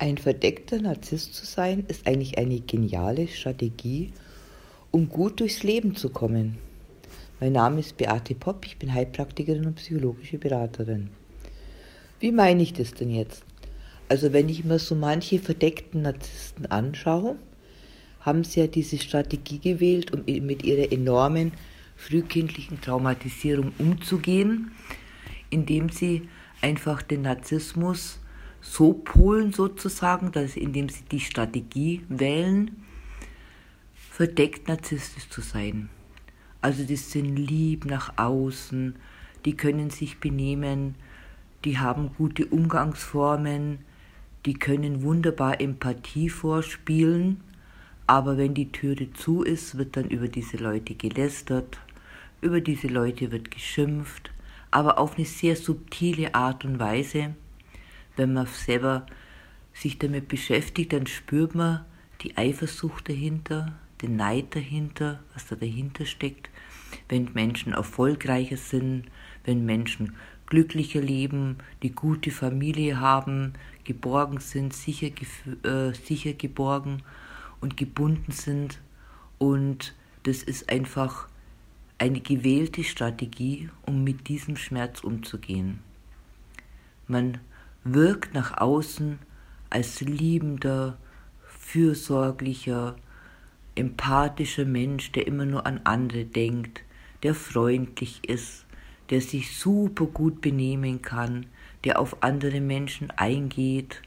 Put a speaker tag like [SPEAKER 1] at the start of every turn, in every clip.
[SPEAKER 1] Ein verdeckter Narzisst zu sein, ist eigentlich eine geniale Strategie, um gut durchs Leben zu kommen. Mein Name ist Beate Popp, ich bin Heilpraktikerin und psychologische Beraterin. Wie meine ich das denn jetzt? Also wenn ich mir so manche verdeckten Narzissten anschaue, haben sie ja diese Strategie gewählt, um mit ihrer enormen frühkindlichen Traumatisierung umzugehen, indem sie einfach den Narzissmus so polen sozusagen, dass indem sie die Strategie wählen, verdeckt narzisstisch zu sein. Also die sind lieb nach außen, die können sich benehmen, die haben gute Umgangsformen, die können wunderbar Empathie vorspielen, aber wenn die Türe zu ist, wird dann über diese Leute gelästert, über diese Leute wird geschimpft, aber auf eine sehr subtile Art und Weise, wenn man selber sich damit beschäftigt, dann spürt man die Eifersucht dahinter, den Neid dahinter, was da dahinter steckt. Wenn Menschen erfolgreicher sind, wenn Menschen glücklicher leben, die gute Familie haben, geborgen sind, sicher, äh, sicher geborgen und gebunden sind. Und das ist einfach eine gewählte Strategie, um mit diesem Schmerz umzugehen. Man wirkt nach außen als liebender, fürsorglicher, empathischer Mensch, der immer nur an andere denkt, der freundlich ist, der sich super gut benehmen kann, der auf andere Menschen eingeht.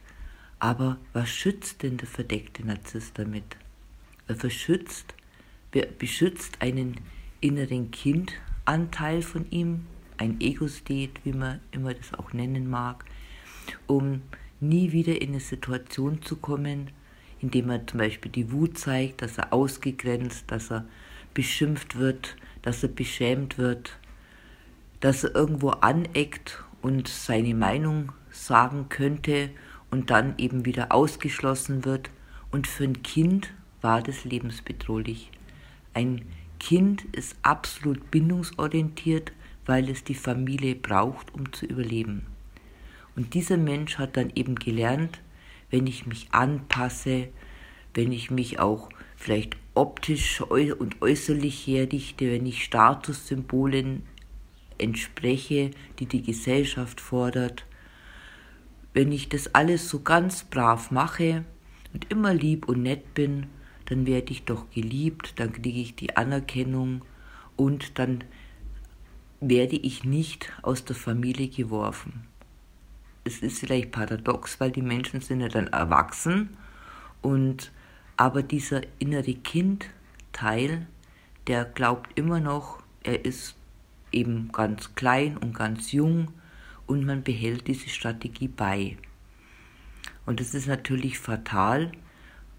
[SPEAKER 1] Aber was schützt denn der verdeckte Narzisst damit? Er verschützt, er beschützt einen inneren Kindanteil von ihm, ein Ego-State, wie man immer das auch nennen mag, um nie wieder in eine Situation zu kommen, indem er zum Beispiel die Wut zeigt, dass er ausgegrenzt, dass er beschimpft wird, dass er beschämt wird, dass er irgendwo aneckt und seine Meinung sagen könnte und dann eben wieder ausgeschlossen wird. Und für ein Kind war das lebensbedrohlich. Ein Kind ist absolut bindungsorientiert, weil es die Familie braucht, um zu überleben. Und dieser Mensch hat dann eben gelernt, wenn ich mich anpasse, wenn ich mich auch vielleicht optisch und äußerlich herrichte, wenn ich Statussymbolen entspreche, die die Gesellschaft fordert, wenn ich das alles so ganz brav mache und immer lieb und nett bin, dann werde ich doch geliebt, dann kriege ich die Anerkennung und dann werde ich nicht aus der Familie geworfen es ist vielleicht paradox, weil die Menschen sind ja dann erwachsen und aber dieser innere Kindteil, der glaubt immer noch, er ist eben ganz klein und ganz jung und man behält diese Strategie bei. Und das ist natürlich fatal,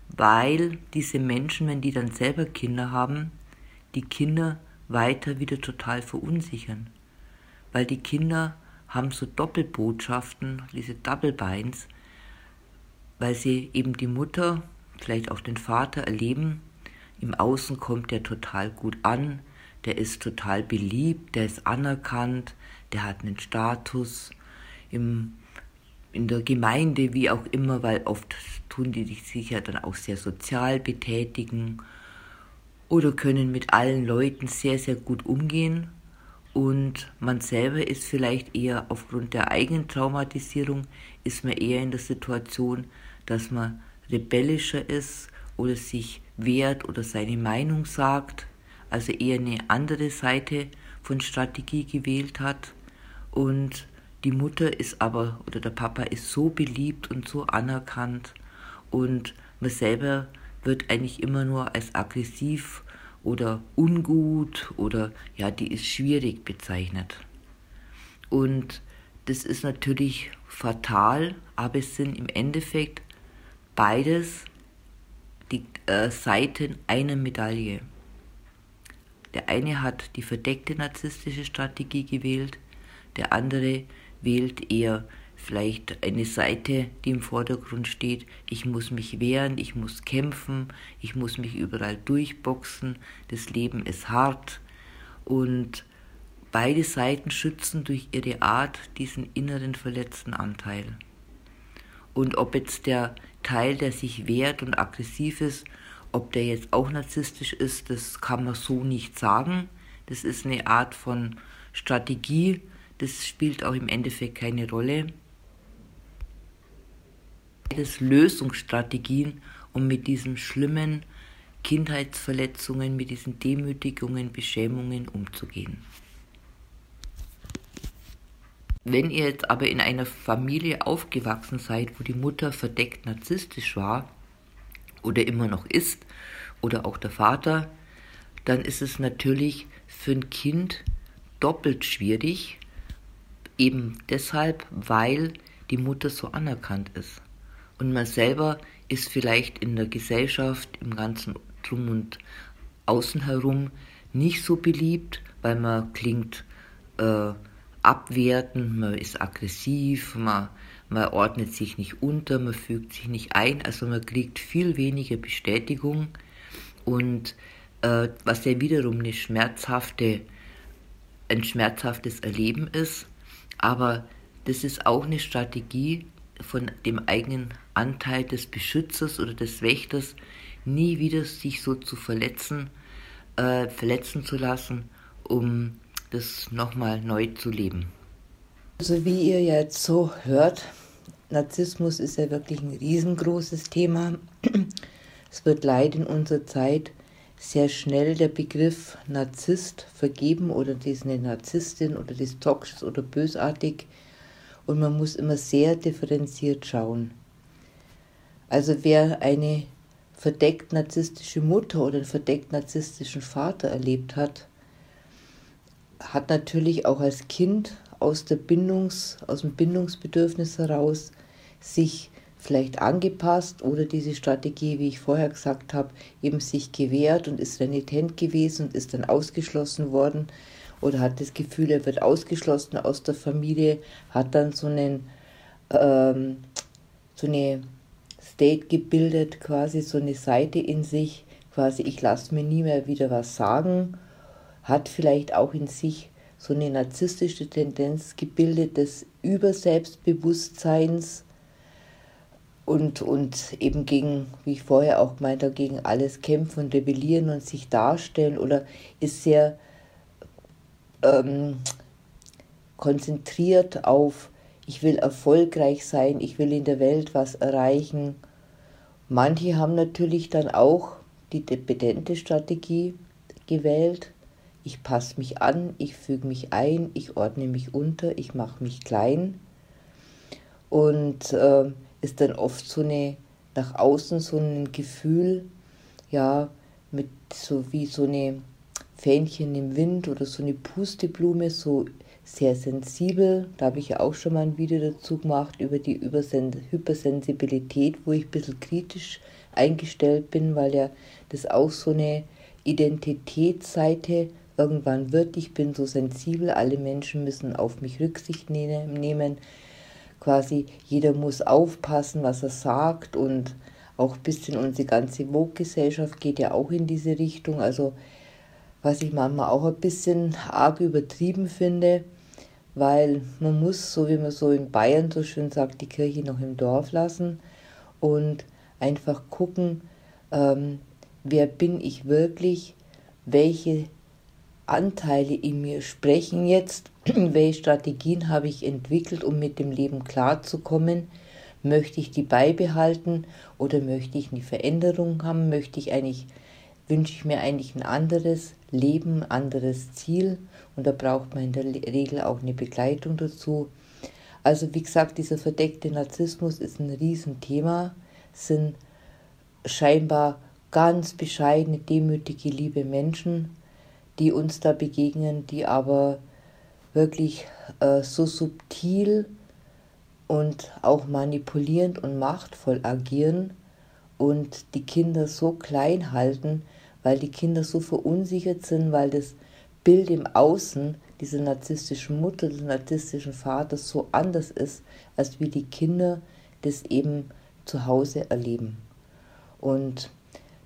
[SPEAKER 1] weil diese Menschen, wenn die dann selber Kinder haben, die Kinder weiter wieder total verunsichern. Weil die Kinder haben so Doppelbotschaften, diese Double Binds, weil sie eben die Mutter, vielleicht auch den Vater erleben. Im Außen kommt der total gut an, der ist total beliebt, der ist anerkannt, der hat einen Status im, in der Gemeinde, wie auch immer, weil oft tun die sich ja dann auch sehr sozial betätigen oder können mit allen Leuten sehr, sehr gut umgehen und man selber ist vielleicht eher aufgrund der eigenen Traumatisierung, ist man eher in der Situation, dass man rebellischer ist oder sich wehrt oder seine Meinung sagt, also eher eine andere Seite von Strategie gewählt hat. Und die Mutter ist aber oder der Papa ist so beliebt und so anerkannt und man selber wird eigentlich immer nur als aggressiv oder ungut oder ja, die ist schwierig bezeichnet. Und das ist natürlich fatal, aber es sind im Endeffekt beides die äh, Seiten einer Medaille. Der eine hat die verdeckte narzisstische Strategie gewählt, der andere wählt eher vielleicht eine Seite, die im Vordergrund steht. Ich muss mich wehren, ich muss kämpfen, ich muss mich überall durchboxen. Das Leben ist hart und beide Seiten schützen durch ihre Art diesen inneren verletzten Anteil. Und ob jetzt der Teil, der sich wehrt und aggressiv ist, ob der jetzt auch narzisstisch ist, das kann man so nicht sagen. Das ist eine Art von Strategie, das spielt auch im Endeffekt keine Rolle. Das Lösungsstrategien, um mit diesen schlimmen Kindheitsverletzungen, mit diesen Demütigungen, Beschämungen umzugehen. Wenn ihr jetzt aber in einer Familie aufgewachsen seid, wo die Mutter verdeckt narzisstisch war oder immer noch ist oder auch der Vater, dann ist es natürlich für ein Kind doppelt schwierig, eben deshalb, weil die Mutter so anerkannt ist. Und man selber ist vielleicht in der Gesellschaft, im ganzen Drum und Außen herum nicht so beliebt, weil man klingt äh, abwertend, man ist aggressiv, man, man ordnet sich nicht unter, man fügt sich nicht ein, also man kriegt viel weniger Bestätigung. Und äh, was ja wiederum eine schmerzhafte, ein schmerzhaftes Erleben ist, aber das ist auch eine Strategie von dem eigenen Anteil des Beschützers oder des Wächters, nie wieder sich so zu verletzen, äh, verletzen zu lassen, um das nochmal neu zu leben.
[SPEAKER 2] Also wie ihr jetzt so hört, Narzissmus ist ja wirklich ein riesengroßes Thema. Es wird leider in unserer Zeit sehr schnell der Begriff Narzisst vergeben oder eine Narzisstin oder das toxisch oder bösartig und man muss immer sehr differenziert schauen. Also wer eine verdeckt narzisstische Mutter oder einen verdeckt narzisstischen Vater erlebt hat, hat natürlich auch als Kind aus, der Bindungs, aus dem Bindungsbedürfnis heraus sich vielleicht angepasst oder diese Strategie, wie ich vorher gesagt habe, eben sich gewehrt und ist renitent gewesen und ist dann ausgeschlossen worden oder hat das Gefühl, er wird ausgeschlossen aus der Familie, hat dann so einen ähm, so eine State gebildet, quasi so eine Seite in sich, quasi ich lasse mir nie mehr wieder was sagen, hat vielleicht auch in sich so eine narzisstische Tendenz gebildet des Überselbstbewusstseins, und, und eben gegen, wie ich vorher auch gemeint habe, gegen alles kämpfen und rebellieren und sich darstellen oder ist sehr ähm, konzentriert auf, ich will erfolgreich sein, ich will in der Welt was erreichen. Manche haben natürlich dann auch die dependente Strategie gewählt. Ich passe mich an, ich füge mich ein, ich ordne mich unter, ich mache mich klein. Und äh, ist dann oft so eine, nach außen so ein Gefühl, ja, mit so wie so eine Fähnchen im Wind oder so eine Pusteblume, so sehr sensibel. Da habe ich ja auch schon mal ein Video dazu gemacht über die Übersen Hypersensibilität, wo ich ein bisschen kritisch eingestellt bin, weil ja das auch so eine Identitätsseite irgendwann wird. Ich bin so sensibel, alle Menschen müssen auf mich Rücksicht ne-, nehmen quasi jeder muss aufpassen, was er sagt und auch ein bisschen unsere ganze Vogue-Gesellschaft geht ja auch in diese Richtung. Also was ich manchmal auch ein bisschen arg übertrieben finde, weil man muss, so wie man so in Bayern so schön sagt, die Kirche noch im Dorf lassen und einfach gucken, ähm, wer bin ich wirklich, welche Anteile in mir sprechen jetzt, welche Strategien habe ich entwickelt, um mit dem Leben klarzukommen, möchte ich die beibehalten oder möchte ich eine Veränderung haben, möchte ich eigentlich, wünsche ich mir eigentlich ein anderes Leben, anderes Ziel und da braucht man in der Regel auch eine Begleitung dazu. Also wie gesagt, dieser verdeckte Narzissmus ist ein Riesenthema, sind scheinbar ganz bescheidene, demütige, liebe Menschen, die uns da begegnen, die aber wirklich äh, so subtil und auch manipulierend und machtvoll agieren und die Kinder so klein halten, weil die Kinder so verunsichert sind, weil das Bild im Außen dieser narzisstischen Mutter, des narzisstischen Vaters so anders ist, als wie die Kinder das eben zu Hause erleben. Und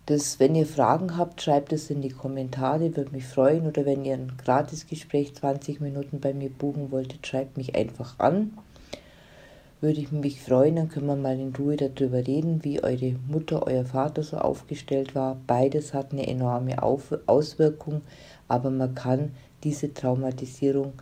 [SPEAKER 2] das, wenn ihr Fragen habt, schreibt es in die Kommentare, würde mich freuen. Oder wenn ihr ein Gratisgespräch 20 Minuten bei mir buchen wolltet, schreibt mich einfach an. Würde ich mich freuen, dann können wir mal in Ruhe darüber reden, wie eure Mutter, euer Vater so aufgestellt war. Beides hat eine enorme Auswirkung, aber man kann diese Traumatisierung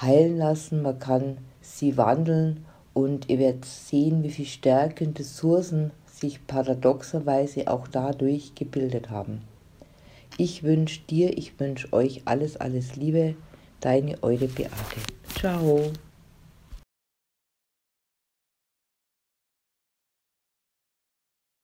[SPEAKER 2] heilen lassen, man kann sie wandeln und ihr werdet sehen, wie viel Stärke und Ressourcen sich paradoxerweise auch dadurch gebildet haben. Ich wünsche dir, ich wünsche euch alles, alles Liebe. Deine, eure Beate. Ciao.